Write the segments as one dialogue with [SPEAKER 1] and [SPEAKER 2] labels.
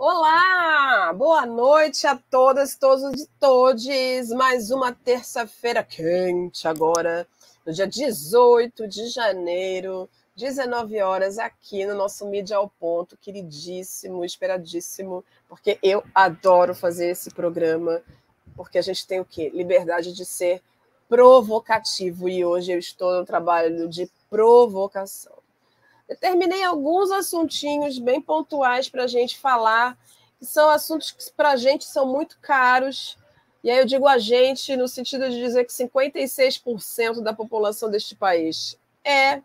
[SPEAKER 1] Olá! Boa noite a todas, todos e todes. Mais uma terça-feira quente agora, no dia 18 de janeiro, 19 horas, aqui no nosso Mídia ao Ponto, queridíssimo, esperadíssimo, porque eu adoro fazer esse programa, porque a gente tem o quê? Liberdade de ser provocativo, e hoje eu estou no trabalho de provocação. Determinei alguns assuntinhos bem pontuais para a gente falar, que são assuntos que para a gente são muito caros. E aí eu digo a gente no sentido de dizer que 56% da população deste país é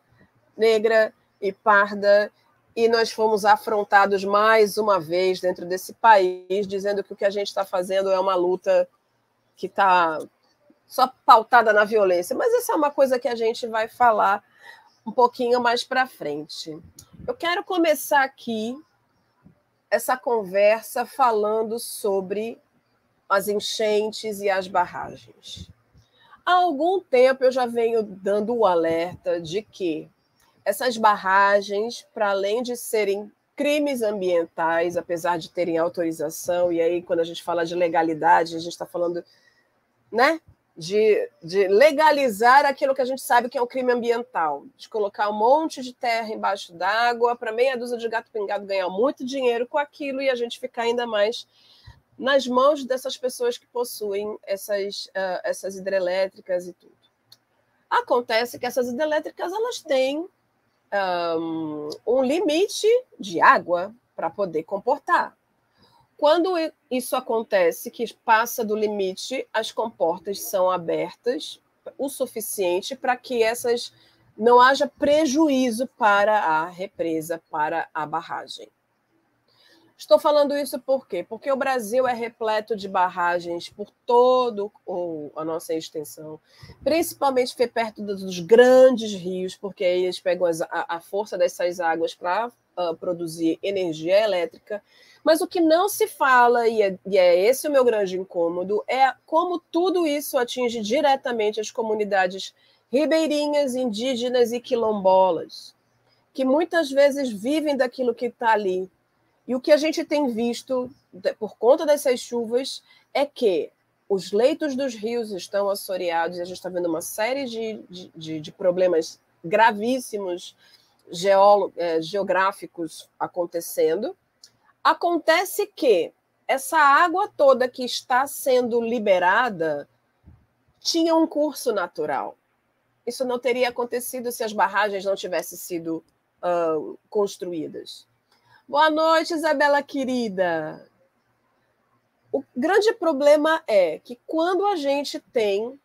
[SPEAKER 1] negra e parda, e nós fomos afrontados mais uma vez dentro desse país, dizendo que o que a gente está fazendo é uma luta que está só pautada na violência. Mas isso é uma coisa que a gente vai falar um pouquinho mais para frente. Eu quero começar aqui essa conversa falando sobre as enchentes e as barragens. Há algum tempo eu já venho dando o alerta de que essas barragens, para além de serem crimes ambientais, apesar de terem autorização, e aí quando a gente fala de legalidade, a gente está falando né, de, de legalizar aquilo que a gente sabe que é um crime ambiental, de colocar um monte de terra embaixo d'água para meia dúzia de gato pingado ganhar muito dinheiro com aquilo e a gente ficar ainda mais nas mãos dessas pessoas que possuem essas, uh, essas hidrelétricas e tudo. Acontece que essas hidrelétricas elas têm um, um limite de água para poder comportar. Quando isso acontece, que passa do limite, as comportas são abertas o suficiente para que essas não haja prejuízo para a represa, para a barragem. Estou falando isso por quê? Porque o Brasil é repleto de barragens por todo a nossa extensão, principalmente perto dos grandes rios, porque aí eles pegam a, força dessas águas para uh, produzir energia elétrica mas o que não se fala, e é, e é esse o meu grande incômodo, é como tudo isso atinge diretamente as comunidades ribeirinhas, indígenas e quilombolas, que muitas vezes vivem daquilo que está ali. E o que a gente tem visto, por conta dessas chuvas, é que os leitos dos rios estão assoreados, e a gente está vendo uma série de, de, de problemas gravíssimos geolo, é, geográficos acontecendo, Acontece que essa água toda que está sendo liberada tinha um curso natural. Isso não teria acontecido se as barragens não tivessem sido uh, construídas. Boa noite, Isabela querida. O grande problema é que quando a gente tem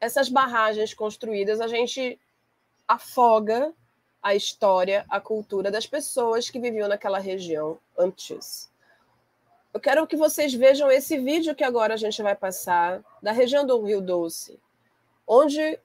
[SPEAKER 1] essas barragens construídas, a gente afoga a história, a cultura das pessoas que viviam naquela região antes. Eu quero que vocês vejam esse vídeo que agora a gente vai passar da região do Rio Doce, onde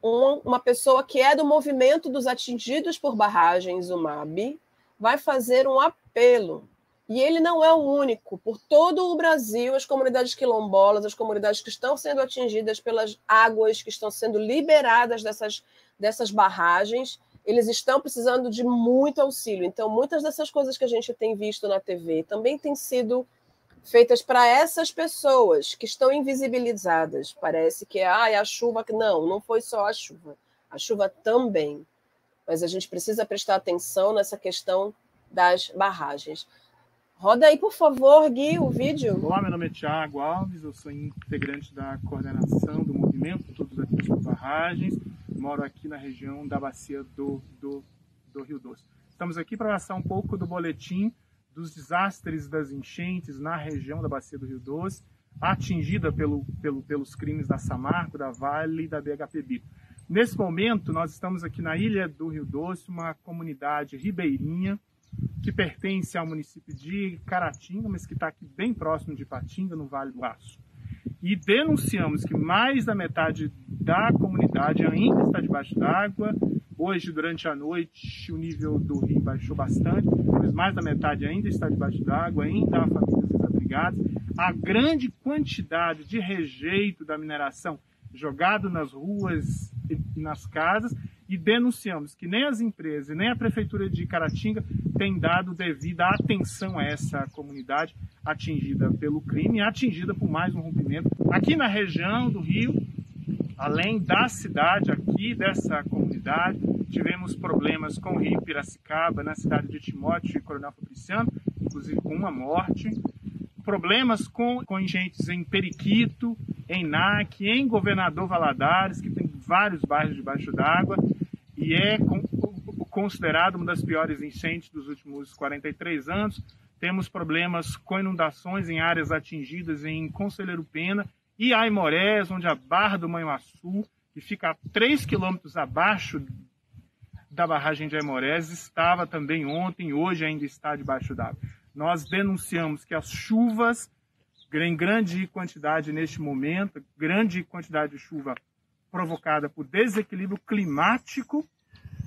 [SPEAKER 1] uma pessoa que é do movimento dos atingidos por barragens, o MAB, vai fazer um apelo. E ele não é o único. Por todo o Brasil, as comunidades quilombolas, as comunidades que estão sendo atingidas pelas águas que estão sendo liberadas dessas, dessas barragens, eles estão precisando de muito auxílio. Então, muitas dessas coisas que a gente tem visto na TV também têm sido feitas para essas pessoas que estão invisibilizadas. Parece que ah, é a chuva. Não, não foi só a chuva. A chuva também. Mas a gente precisa prestar atenção nessa questão das barragens. Roda aí, por favor, Gui, o vídeo.
[SPEAKER 2] Olá, meu nome é Tiago Alves, eu sou integrante da coordenação do movimento Todos Aqui Barragens moro aqui na região da bacia do, do, do Rio Doce. Estamos aqui para passar um pouco do boletim dos desastres das enchentes na região da bacia do Rio Doce, atingida pelo, pelo, pelos crimes da Samarco, da Vale e da BHPB. Nesse momento, nós estamos aqui na Ilha do Rio Doce, uma comunidade ribeirinha que pertence ao município de Caratinga, mas que está aqui bem próximo de Patinga, no Vale do Aço e denunciamos que mais da metade da comunidade ainda está debaixo d'água. Hoje, durante a noite, o nível do rio baixou bastante, mas mais da metade ainda está debaixo d'água, ainda há famílias desabrigadas. A grande quantidade de rejeito da mineração jogado nas ruas e nas casas e denunciamos que nem as empresas nem a prefeitura de Caratinga tem dado devida atenção a essa comunidade atingida pelo crime atingida por mais um rompimento. Aqui na região do Rio, além da cidade aqui, dessa comunidade, tivemos problemas com o Rio Piracicaba, na cidade de Timóteo e Coronel Fabriciano, inclusive com uma morte. Problemas com, com enchentes em Periquito, em NAC, em Governador Valadares, que tem vários bairros debaixo d'água, e é considerado uma das piores enchentes dos últimos 43 anos. Temos problemas com inundações em áreas atingidas em Conselheiro Pena e Aimorés, onde a Barra do Manhuaçu, que fica a 3 quilômetros abaixo da barragem de Aimorés, estava também ontem, hoje ainda está debaixo d'água. Nós denunciamos que as chuvas, em grande quantidade neste momento, grande quantidade de chuva provocada por desequilíbrio climático,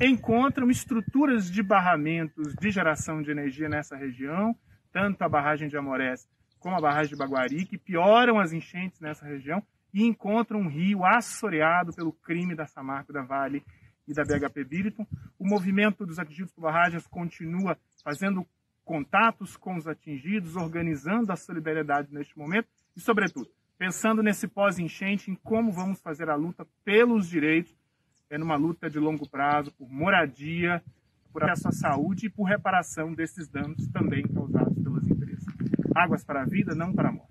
[SPEAKER 2] encontram estruturas de barramentos de geração de energia nessa região, tanto a barragem de Amorés como a barragem de Baguari, que pioram as enchentes nessa região e encontram um rio assoreado pelo crime da Samarco da Vale e da BHP Billiton. O movimento dos atingidos por barragens continua fazendo contatos com os atingidos, organizando a solidariedade neste momento e, sobretudo, pensando nesse pós-enchente, em como vamos fazer a luta pelos direitos é numa luta de longo prazo por moradia, por acesso à saúde e por reparação desses danos também causados. Águas para a vida, não para a morte.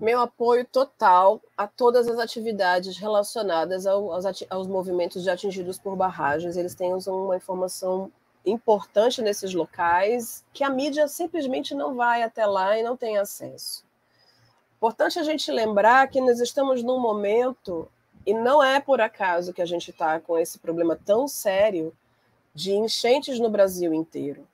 [SPEAKER 1] Meu apoio total a todas as atividades relacionadas aos, aos movimentos de atingidos por barragens. Eles têm uma informação importante nesses locais que a mídia simplesmente não vai até lá e não tem acesso. Importante a gente lembrar que nós estamos num momento, e não é por acaso que a gente está com esse problema tão sério de enchentes no Brasil inteiro.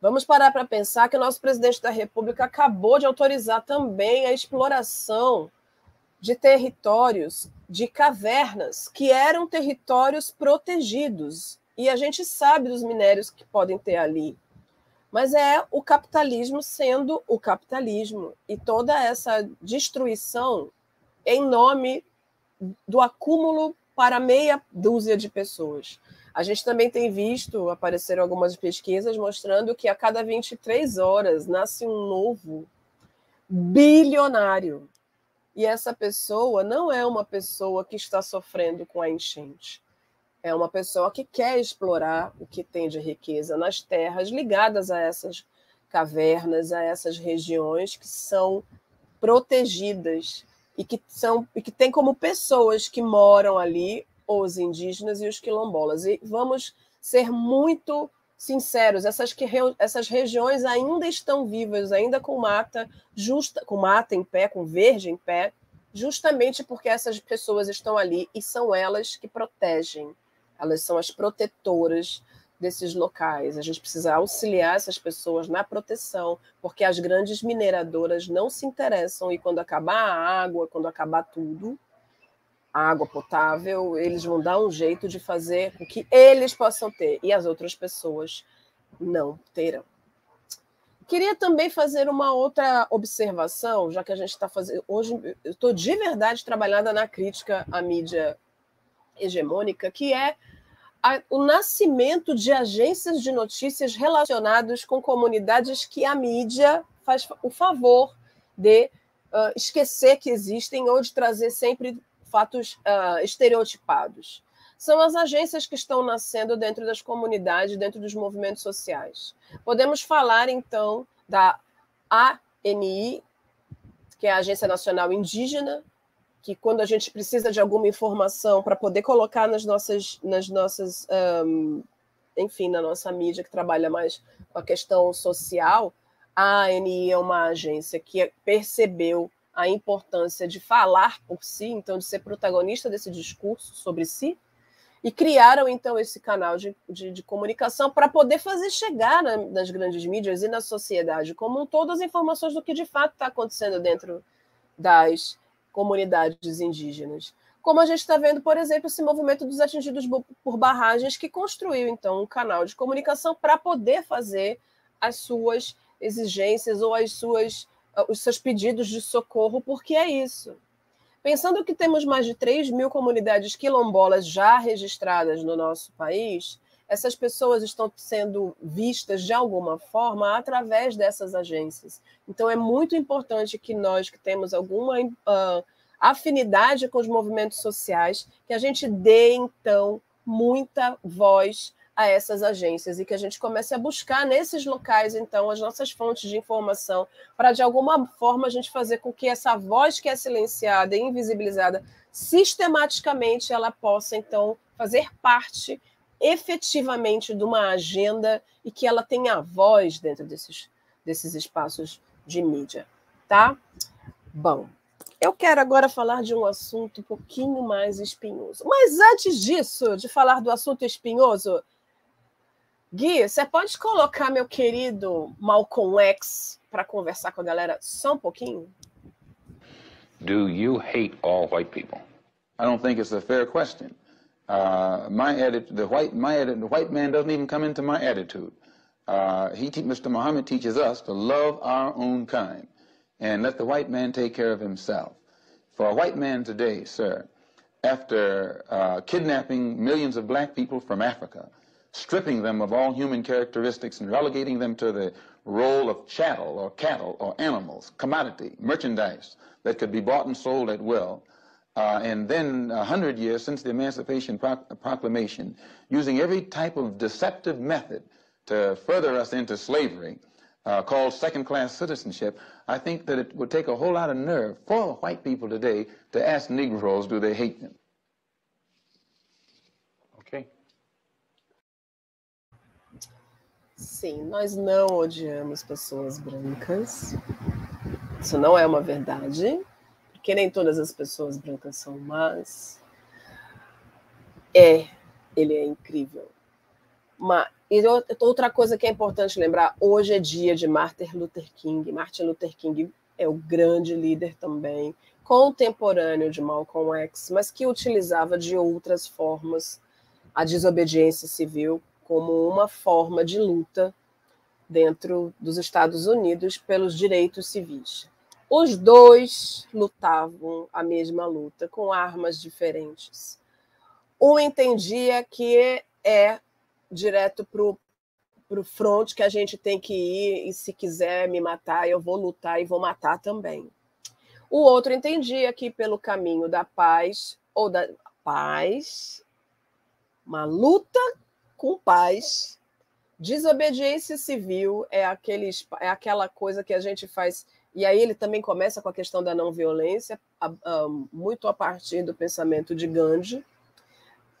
[SPEAKER 1] Vamos parar para pensar que o nosso presidente da República acabou de autorizar também a exploração de territórios, de cavernas, que eram territórios protegidos. E a gente sabe dos minérios que podem ter ali mas é o capitalismo sendo o capitalismo e toda essa destruição em nome do acúmulo para meia dúzia de pessoas. A gente também tem visto, apareceram algumas pesquisas mostrando que a cada 23 horas nasce um novo bilionário. E essa pessoa não é uma pessoa que está sofrendo com a enchente é uma pessoa que quer explorar o que tem de riqueza nas terras ligadas a essas cavernas, a essas regiões que são protegidas e que são e que tem como pessoas que moram ali os indígenas e os quilombolas. E vamos ser muito sinceros, essas, que, essas regiões ainda estão vivas, ainda com mata justa, com mata em pé, com verde em pé, justamente porque essas pessoas estão ali e são elas que protegem elas são as protetoras desses locais. A gente precisa auxiliar essas pessoas na proteção, porque as grandes mineradoras não se interessam e quando acabar a água, quando acabar tudo, água potável, eles vão dar um jeito de fazer com que eles possam ter e as outras pessoas não terão. Queria também fazer uma outra observação, já que a gente está fazendo. Hoje, eu estou de verdade trabalhando na crítica à mídia hegemônica, que é a, o nascimento de agências de notícias relacionadas com comunidades que a mídia faz o favor de uh, esquecer que existem ou de trazer sempre fatos uh, estereotipados. São as agências que estão nascendo dentro das comunidades, dentro dos movimentos sociais. Podemos falar, então, da ANI, que é a Agência Nacional Indígena, que quando a gente precisa de alguma informação para poder colocar nas nossas, nas nossas, um, enfim, na nossa mídia que trabalha mais com a questão social, a ANI é uma agência que percebeu a importância de falar por si, então de ser protagonista desse discurso sobre si, e criaram então esse canal de, de, de comunicação para poder fazer chegar na, nas grandes mídias e na sociedade como todo as informações do que de fato está acontecendo dentro das comunidades indígenas. Como a gente está vendo, por exemplo, esse movimento dos atingidos por barragens, que construiu, então, um canal de comunicação para poder fazer as suas exigências ou as suas, os seus pedidos de socorro, porque é isso. Pensando que temos mais de 3 mil comunidades quilombolas já registradas no nosso país, essas pessoas estão sendo vistas de alguma forma através dessas agências. Então, é muito importante que nós, que temos alguma uh, afinidade com os movimentos sociais, que a gente dê, então, muita voz a essas agências e que a gente comece a buscar nesses locais, então, as nossas fontes de informação, para de alguma forma a gente fazer com que essa voz que é silenciada e invisibilizada, sistematicamente ela possa, então, fazer parte efetivamente de uma agenda e que ela tenha voz dentro desses, desses espaços de mídia, tá? Bom, eu quero agora falar de um assunto um pouquinho mais espinhoso. Mas antes disso, de falar do assunto espinhoso, Gui, você pode colocar meu querido Malcolm X para conversar com a galera só um pouquinho?
[SPEAKER 3] Do you hate all white people?
[SPEAKER 4] I don't think it's a fair question. Uh, my edit, the white, my edit, the white man doesn't even come into my attitude. Uh, he, Mr. Muhammad teaches us to love our own kind and let the white man take care of himself. For a white man today, sir, after uh, kidnapping millions of black people from Africa, stripping them of all human characteristics and relegating them to the role of chattel or cattle or animals, commodity, merchandise that could be bought and sold at will. Uh, and then a hundred years since the Emancipation Proclamation, using every type of deceptive method to further us into slavery, uh, called second-class citizenship, I think that it would take a whole lot of nerve for white people today to ask Negroes, do they hate them?
[SPEAKER 1] Sim, nós não odiamos pessoas brancas. Isso não é uma verdade, porque nem todas as pessoas brancas são más. É, ele é incrível. Mas, e outra coisa que é importante lembrar, hoje é dia de Martin Luther King. Martin Luther King é o grande líder também, contemporâneo de Malcolm X, mas que utilizava de outras formas a desobediência civil como uma forma de luta dentro dos Estados Unidos pelos direitos civis. Os dois lutavam a mesma luta com armas diferentes. Um entendia que é direto para o front que a gente tem que ir, e se quiser me matar, eu vou lutar e vou matar também. O outro entendia que pelo caminho da paz, ou da paz, uma luta com paz. Desobediência civil é, aquele, é aquela coisa que a gente faz. E aí ele também começa com a questão da não violência, muito a partir do pensamento de Gandhi.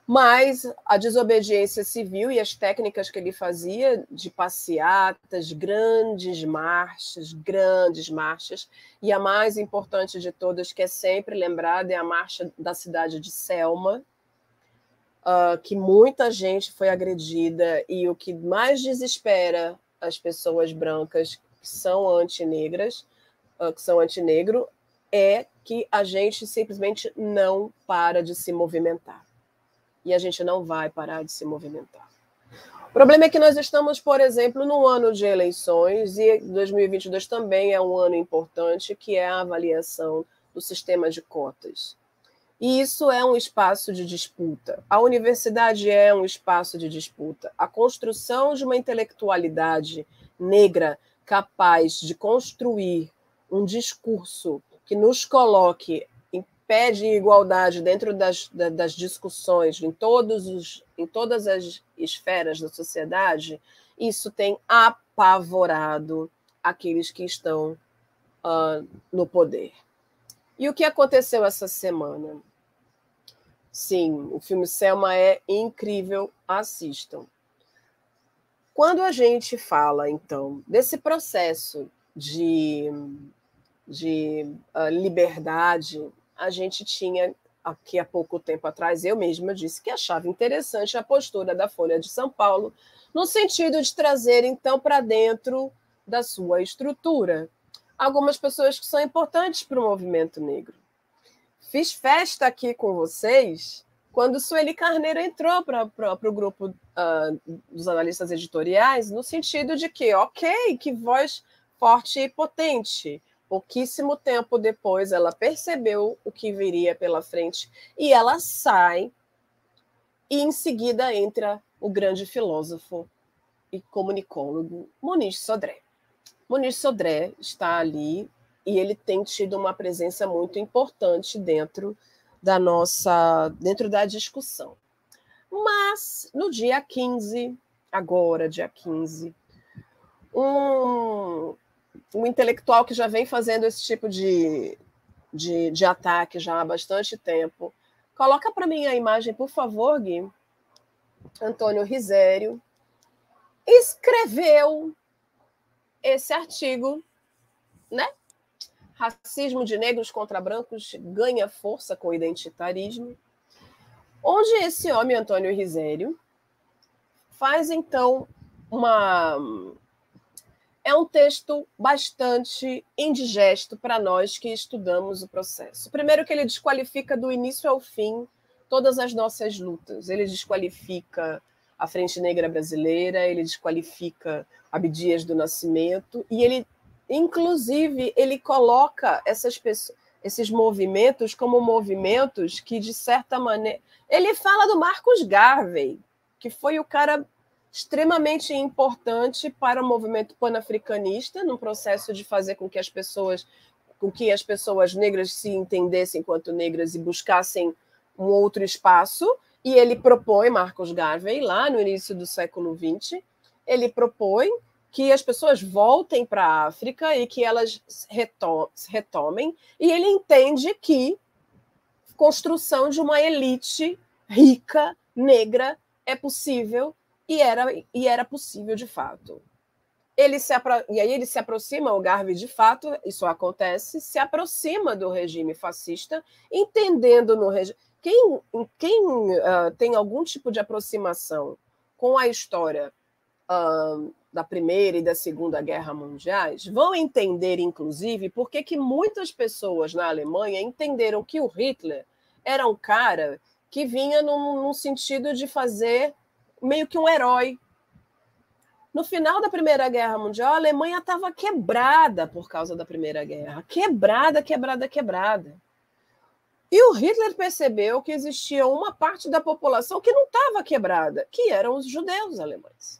[SPEAKER 1] Mas a desobediência civil e as técnicas que ele fazia de passeatas, grandes marchas, grandes marchas, e a mais importante de todas, que é sempre lembrada, é a marcha da cidade de Selma, uh, que muita gente foi agredida e o que mais desespera as pessoas brancas que são antinegras, uh, que são antinegro, é que a gente simplesmente não para de se movimentar. E a gente não vai parar de se movimentar. O problema é que nós estamos, por exemplo, num ano de eleições e 2022 também é um ano importante, que é a avaliação do sistema de cotas. E isso é um espaço de disputa. A universidade é um espaço de disputa. A construção de uma intelectualidade negra capaz de construir um discurso que nos coloque em pé de igualdade dentro das, das discussões, em, todos os, em todas as esferas da sociedade, isso tem apavorado aqueles que estão uh, no poder. E o que aconteceu essa semana? Sim, o filme Selma é incrível, assistam. Quando a gente fala, então, desse processo de, de uh, liberdade, a gente tinha, aqui há pouco tempo atrás, eu mesma disse que achava interessante a postura da Folha de São Paulo, no sentido de trazer, então, para dentro da sua estrutura algumas pessoas que são importantes para o movimento negro. Fiz festa aqui com vocês quando Sueli Carneiro entrou para o grupo uh, dos analistas editoriais, no sentido de que, ok, que voz forte e potente, Pouquíssimo tempo depois, ela percebeu o que viria pela frente e ela sai. E em seguida entra o grande filósofo e comunicólogo Muniz Sodré. Muniz Sodré está ali e ele tem tido uma presença muito importante dentro da nossa, dentro da discussão. Mas no dia 15, agora, dia 15, um, um intelectual que já vem fazendo esse tipo de, de, de ataque já há bastante tempo. Coloca para mim a imagem, por favor, Gui. Antônio Risério escreveu esse artigo, né? Racismo de negros contra brancos ganha força com identitarismo. Onde esse homem, Antônio Risério, faz então uma é um texto bastante indigesto para nós que estudamos o processo. Primeiro, que ele desqualifica do início ao fim todas as nossas lutas. Ele desqualifica a Frente Negra Brasileira, ele desqualifica Abdias do Nascimento e ele, inclusive, ele coloca essas pessoas, esses movimentos como movimentos que, de certa maneira, ele fala do Marcos Garvey, que foi o cara extremamente importante para o movimento panafricanista, no processo de fazer com que as pessoas com que as pessoas negras se entendessem enquanto negras e buscassem um outro espaço. E ele propõe, Marcos Garvey, lá no início do século XX, ele propõe que as pessoas voltem para a África e que elas retomem. E ele entende que construção de uma elite rica, negra, é possível e era, e era possível de fato. Ele se e aí ele se aproxima, o Garvey de fato, isso acontece, se aproxima do regime fascista, entendendo no regime. Quem, quem uh, tem algum tipo de aproximação com a história uh, da Primeira e da Segunda Guerra Mundiais vão entender, inclusive, por que, que muitas pessoas na Alemanha entenderam que o Hitler era um cara que vinha num, num sentido de fazer meio que um herói. No final da Primeira Guerra Mundial, a Alemanha estava quebrada por causa da Primeira Guerra. Quebrada, quebrada, quebrada. E o Hitler percebeu que existia uma parte da população que não estava quebrada, que eram os judeus alemães.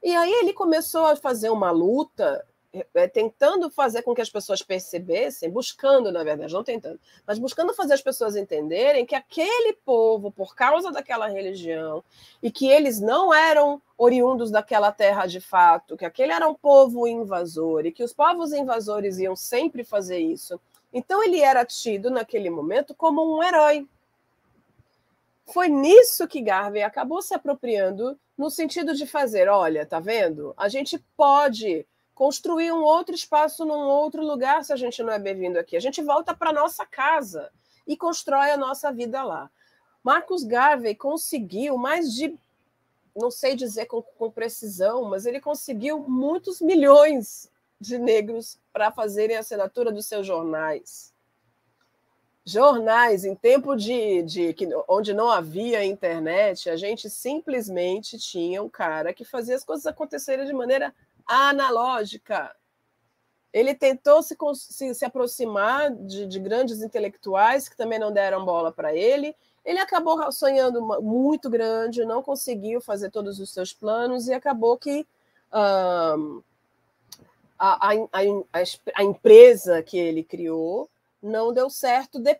[SPEAKER 1] E aí ele começou a fazer uma luta é, tentando fazer com que as pessoas percebessem, buscando, na verdade, não tentando, mas buscando fazer as pessoas entenderem que aquele povo, por causa daquela religião, e que eles não eram oriundos daquela terra de fato, que aquele era um povo invasor, e que os povos invasores iam sempre fazer isso. Então ele era tido naquele momento como um herói. Foi nisso que Garvey acabou se apropriando, no sentido de fazer: olha, tá vendo? A gente pode construir um outro espaço num outro lugar se a gente não é bem-vindo aqui. A gente volta para nossa casa e constrói a nossa vida lá. Marcus Garvey conseguiu mais de, não sei dizer com, com precisão, mas ele conseguiu muitos milhões de negros para fazerem a assinatura dos seus jornais. Jornais, em tempo de, de que, onde não havia internet, a gente simplesmente tinha um cara que fazia as coisas acontecerem de maneira analógica. Ele tentou se, se, se aproximar de, de, grandes intelectuais que também não deram bola para ele. Ele acabou sonhando muito grande, não conseguiu fazer todos os seus planos e acabou que um, a, a, a, a, empresa que ele criou não deu certo de,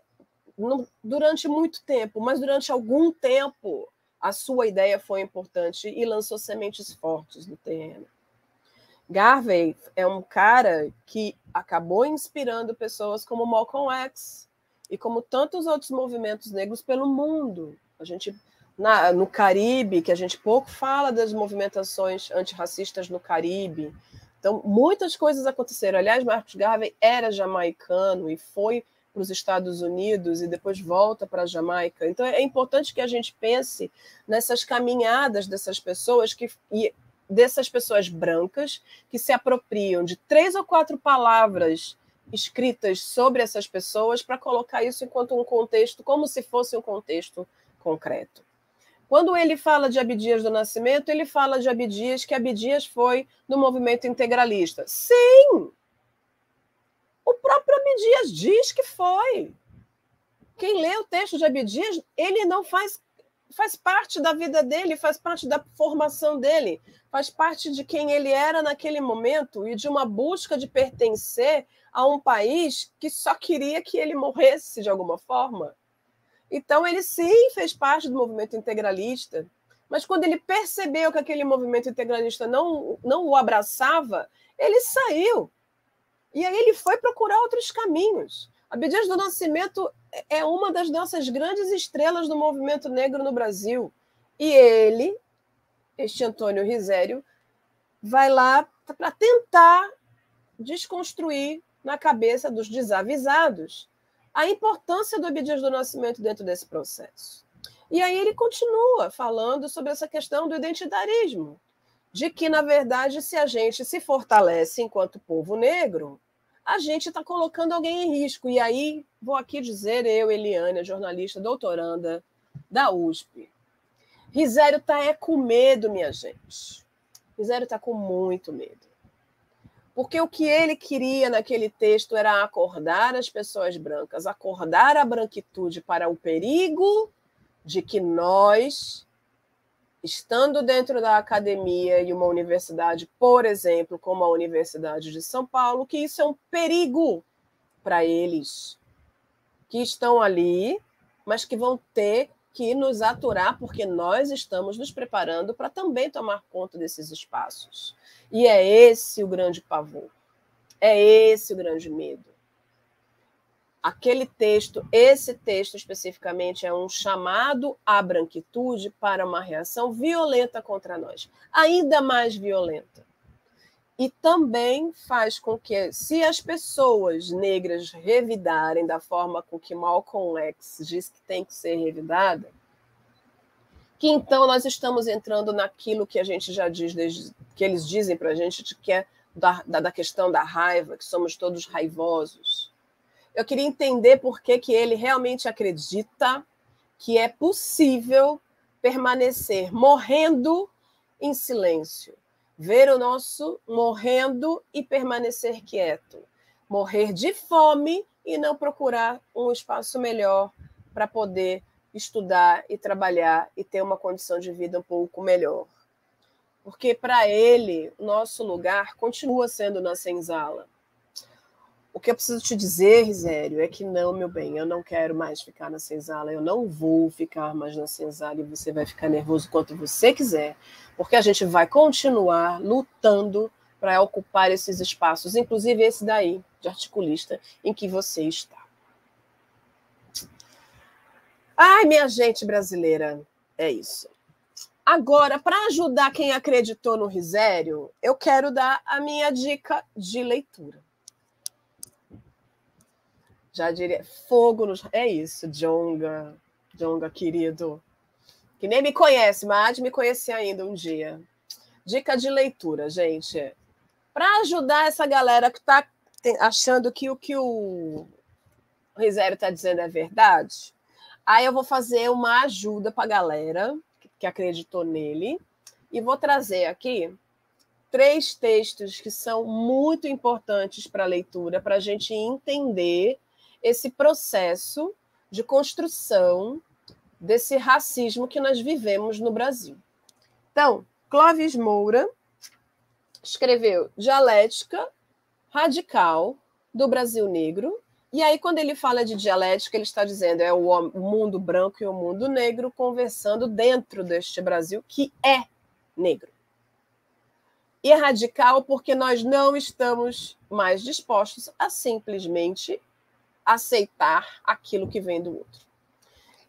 [SPEAKER 1] no, durante muito tempo, mas durante algum tempo a sua ideia foi importante e lançou sementes fortes no terreno. Garvey é um cara que acabou inspirando pessoas como Malcolm X e como tantos outros movimentos negros pelo mundo. A gente na, no Caribe, que a gente pouco fala das movimentações antirracistas no Caribe. Então, muitas coisas aconteceram. Aliás, Marcos Garvey era jamaicano e foi para os Estados Unidos e depois volta para a Jamaica. Então, é importante que a gente pense nessas caminhadas dessas pessoas que e dessas pessoas brancas que se apropriam de três ou quatro palavras escritas sobre essas pessoas para colocar isso enquanto um contexto, como se fosse um contexto concreto. Quando ele fala de Abdias do Nascimento, ele fala de Abdias que Abdias foi no movimento integralista. Sim! O Abdias diz que foi. Quem lê o texto de Abdias, ele não faz faz parte da vida dele, faz parte da formação dele, faz parte de quem ele era naquele momento e de uma busca de pertencer a um país que só queria que ele morresse de alguma forma. Então, ele sim fez parte do movimento integralista, mas quando ele percebeu que aquele movimento integralista não, não o abraçava, ele saiu. E aí ele foi procurar outros caminhos. Abdias do Nascimento é uma das nossas grandes estrelas do movimento negro no Brasil. E ele, este Antônio Risério, vai lá para tentar desconstruir na cabeça dos desavisados a importância do Abdias do Nascimento dentro desse processo. E aí ele continua falando sobre essa questão do identitarismo, de que, na verdade, se a gente se fortalece enquanto povo negro, a gente está colocando alguém em risco. E aí, vou aqui dizer, eu, Eliane, jornalista doutoranda da USP, Risério está é com medo, minha gente. Risério está com muito medo. Porque o que ele queria naquele texto era acordar as pessoas brancas, acordar a branquitude para o perigo de que nós, estando dentro da academia e uma universidade, por exemplo, como a Universidade de São Paulo, que isso é um perigo para eles, que estão ali, mas que vão ter que nos aturar, porque nós estamos nos preparando para também tomar conta desses espaços. E é esse o grande pavor, é esse o grande medo. Aquele texto, esse texto especificamente, é um chamado à branquitude para uma reação violenta contra nós, ainda mais violenta. E também faz com que, se as pessoas negras revidarem da forma com que Malcolm X diz que tem que ser revidada, que então nós estamos entrando naquilo que a gente já diz, desde, que eles dizem para a gente, que é da, da, questão da raiva, que somos todos raivosos. Eu queria entender por que, que ele realmente acredita que é possível permanecer morrendo em silêncio ver o nosso morrendo e permanecer quieto, morrer de fome e não procurar um espaço melhor para poder estudar e trabalhar e ter uma condição de vida um pouco melhor. Porque para ele, nosso lugar continua sendo na senzala. O que eu preciso te dizer, Risério, é que não, meu bem, eu não quero mais ficar na senzala, eu não vou ficar mais na senzala e você vai ficar nervoso quanto você quiser, porque a gente vai continuar lutando para ocupar esses espaços, inclusive esse daí, de articulista, em que você está. Ai, minha gente brasileira, é isso. Agora, para ajudar quem acreditou no Risério, eu quero dar a minha dica de leitura. Já diria, fogo nos. É isso, Jonga. Jonga, querido. Que nem me conhece, mas me conhecer ainda um dia. Dica de leitura, gente. Para ajudar essa galera que está achando que o que o Risério está dizendo é verdade, aí eu vou fazer uma ajuda para a galera que acreditou nele e vou trazer aqui três textos que são muito importantes para a leitura, para a gente entender esse processo de construção desse racismo que nós vivemos no Brasil. Então, Clóvis Moura escreveu Dialética Radical do Brasil Negro. E aí, quando ele fala de dialética, ele está dizendo é o mundo branco e o mundo negro conversando dentro deste Brasil que é negro. E é radical porque nós não estamos mais dispostos a simplesmente aceitar aquilo que vem do outro.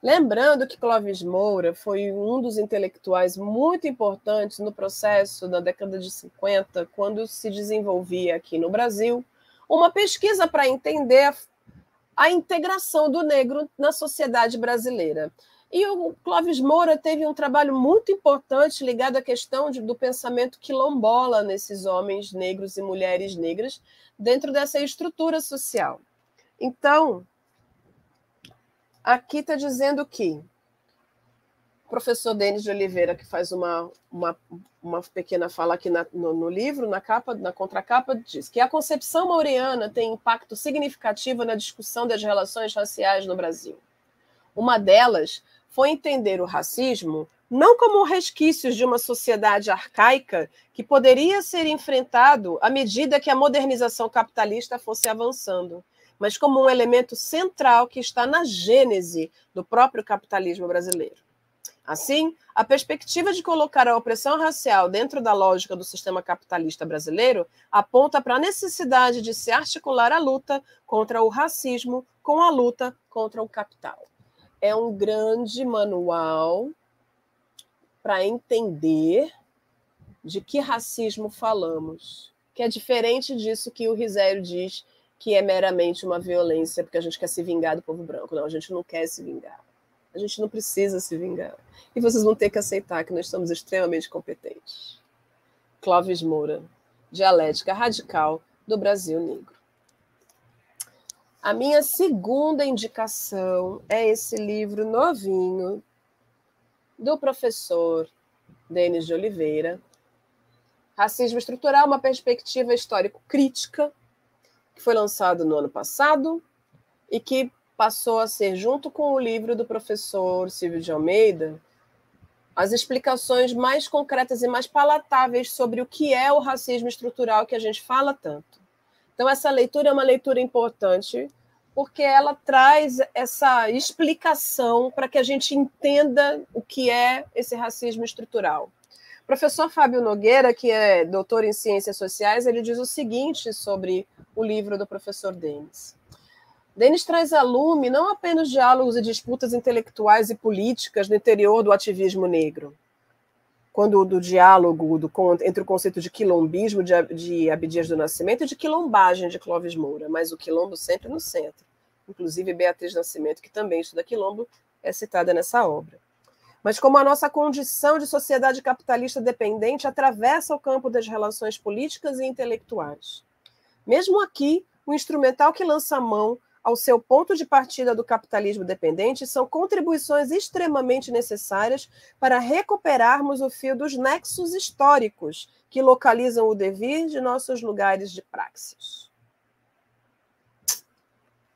[SPEAKER 1] Lembrando que Clóvis Moura foi um dos intelectuais muito importantes no processo da década de 50, quando se desenvolvia aqui no Brasil uma pesquisa para entender a, integração do negro na sociedade brasileira. E o Clóvis Moura teve um trabalho muito importante ligado à questão de, do pensamento quilombola nesses homens negros e mulheres negras dentro dessa estrutura social. Então, aqui está dizendo que professor Denis de Oliveira, que faz uma, uma, uma pequena fala aqui na, no, no, livro, na capa, na contracapa, diz que a concepção mauriana tem impacto significativo na discussão das relações raciais no Brasil. Uma delas foi entender o racismo não como resquícios de uma sociedade arcaica que poderia ser enfrentado à medida que a modernização capitalista fosse avançando, mas como um elemento central que está na gênese do próprio capitalismo brasileiro. Assim, a perspectiva de colocar a opressão racial dentro da lógica do sistema capitalista brasileiro aponta para a necessidade de se articular a luta contra o racismo com a luta contra o capital. É um grande manual para entender de que racismo falamos, que é diferente disso que o Risério diz que é meramente uma violência porque a gente quer se vingar do povo branco. Não, a gente não quer se vingar. A gente não precisa se vingar. E vocês vão ter que aceitar que nós somos extremamente competentes. Clóvis Moura, Dialética Radical do Brasil Negro. A minha segunda indicação é esse livro novinho do professor Denis de Oliveira, Racismo Estrutural, uma perspectiva histórico-crítica, que foi lançado no ano passado e que passou a ser, junto com o livro do professor Silvio de Almeida, as explicações mais concretas e mais palatáveis sobre o que é o racismo estrutural que a gente fala tanto. Então, essa leitura é uma leitura importante, porque ela traz essa explicação para que a gente entenda o que é esse racismo estrutural. O professor Fábio Nogueira, que é doutor em ciências sociais, ele diz o seguinte sobre o livro do professor Denis. Denis traz a lume não apenas diálogos e disputas intelectuais e políticas no interior do ativismo negro, quando do diálogo do, entre o conceito de quilombismo de, de Abdias do Nascimento e de quilombagem de Clóvis Moura, mas o quilombo sempre no centro. Inclusive Beatriz Nascimento, que também estuda quilombo, é citada nessa obra. Mas como a nossa condição de sociedade capitalista dependente atravessa o campo das relações políticas e intelectuais. Mesmo aqui, o instrumental que lança a mão ao seu ponto de partida do capitalismo dependente são contribuições extremamente necessárias para recuperarmos o fio dos nexos históricos que localizam o devir de nossos lugares de praxis.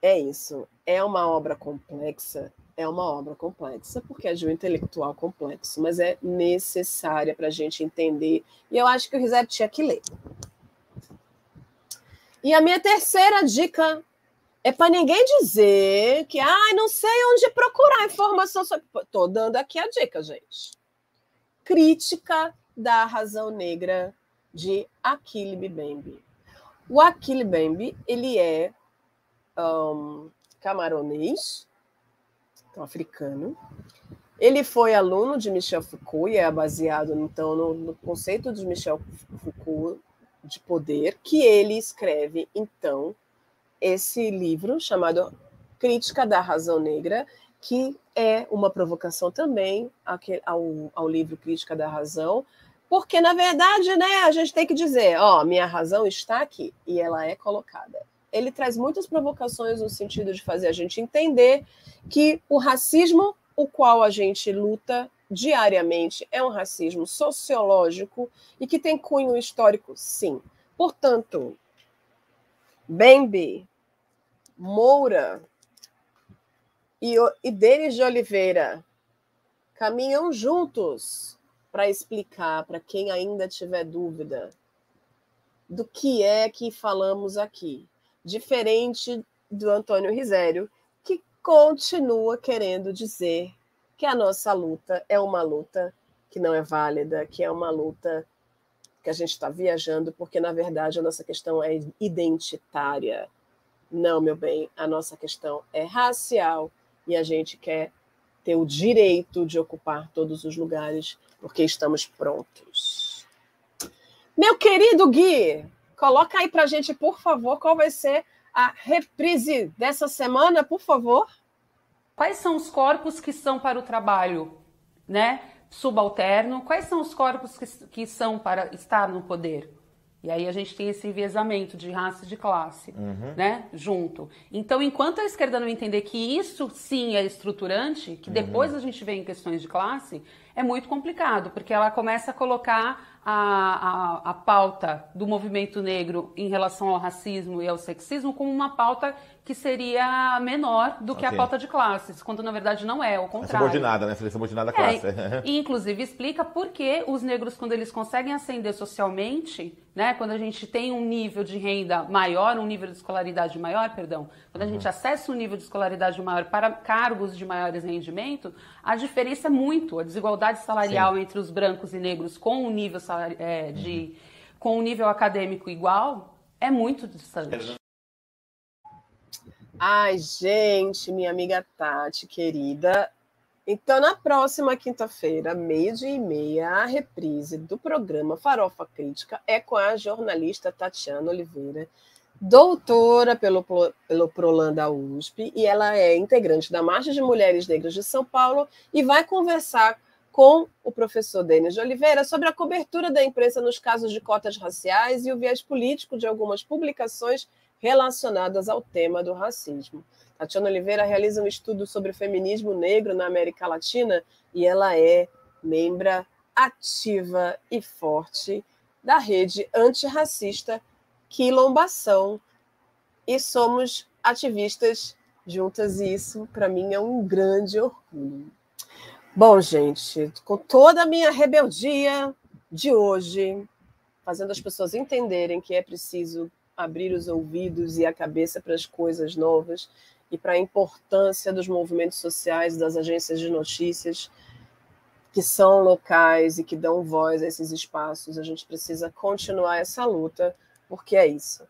[SPEAKER 1] É isso. É uma obra complexa. É uma obra complexa, porque é de um intelectual complexo, mas é necessária para a gente entender. E eu acho que o Rizet tinha que ler. E a minha terceira dica é para ninguém dizer que, ah, não sei onde procurar informação sobre. Estou dando aqui a dica, gente. Crítica da razão negra de Achille Mbembe. O Achille Mbembe, ele é um, camaronês, então, africano. Ele foi aluno de Michel Foucault e é baseado, então, no, no conceito de Michel Foucault de poder, que ele escreve, então, esse livro chamado Crítica da Razão Negra, que é uma provocação também ao, ao livro Crítica da Razão, porque, na verdade, né, a gente tem que dizer, ó, minha razão está aqui, e ela é colocada. Ele traz muitas provocações no sentido de fazer a gente entender que o racismo, o qual a gente luta diariamente, é um racismo sociológico e que tem cunho histórico, sim. Portanto, Bembe, Moura e, e Denis de Oliveira caminham juntos para explicar para quem ainda tiver dúvida do que é que falamos aqui. Diferente do Antônio Risério, que continua querendo dizer que a nossa luta é uma luta que não é válida, que é uma luta que a gente está viajando, porque na verdade a nossa questão é identitária. Não, meu bem, a nossa questão é racial e a gente quer ter o direito de ocupar todos os lugares porque estamos prontos. Meu querido Gui, coloca aí para a gente, por favor, qual vai ser a reprise dessa semana, por favor.
[SPEAKER 5] Quais são os corpos que são para o trabalho, né? subalterno, quais são os corpos que, que são para estar no poder? E aí a gente tem esse enviesamento de raça e de classe,
[SPEAKER 6] Uhum.
[SPEAKER 5] né, junto. Então, enquanto a esquerda não entender que isso sim é estruturante, que depois a gente vê em questões de classe, é muito complicado, porque ela começa a colocar a, a, a pauta do movimento negro em relação ao racismo e ao sexismo como uma pauta que seria menor do que a
[SPEAKER 6] Ok.
[SPEAKER 5] pauta de classes, quando na verdade não é, ao
[SPEAKER 6] É
[SPEAKER 5] contrário.
[SPEAKER 6] subordinada, né? Seria subordinada à
[SPEAKER 5] É,
[SPEAKER 6] classe.
[SPEAKER 5] e inclusive explica por que os negros, quando eles conseguem ascender socialmente, né, quando a gente tem um nível de renda maior, um nível de escolaridade maior, perdão, quando a gente acessa um nível de escolaridade maior para cargos de maiores rendimento, a diferença é muito, a desigualdade salarial entre os brancos e negros com um nível salari- é, de com um nível acadêmico igual é muito distante.
[SPEAKER 1] Ai, gente, minha amiga Tati, querida. Então, na próxima quinta-feira, meio-dia e meia, a reprise do programa Farofa Crítica é com a jornalista Tatiana Oliveira, doutora pelo, pelo Prolan da USP, e ela é integrante da Marcha de Mulheres Negras de São Paulo e vai conversar com o professor Denis de Oliveira sobre a cobertura da imprensa nos casos de cotas raciais e o viés político de algumas publicações relacionadas ao tema do racismo. Tatiana Oliveira realiza um estudo sobre feminismo negro na América Latina e ela é membra ativa e forte da rede antirracista Quilombação e somos ativistas juntas e isso para mim é um grande orgulho. Bom, gente, com toda a minha rebeldia de hoje, fazendo as pessoas entenderem que é preciso abrir os ouvidos e a cabeça para as coisas novas e para a importância dos movimentos sociais, das agências de notícias que são locais e que dão voz a esses espaços. A gente precisa continuar essa luta, porque é isso.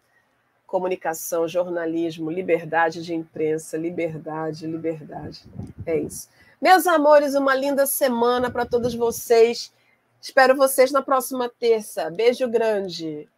[SPEAKER 1] Comunicação, jornalismo, liberdade de imprensa, liberdade, liberdade. É isso. Meus amores, uma linda semana para todos vocês. Espero vocês na próxima terça. Beijo grande.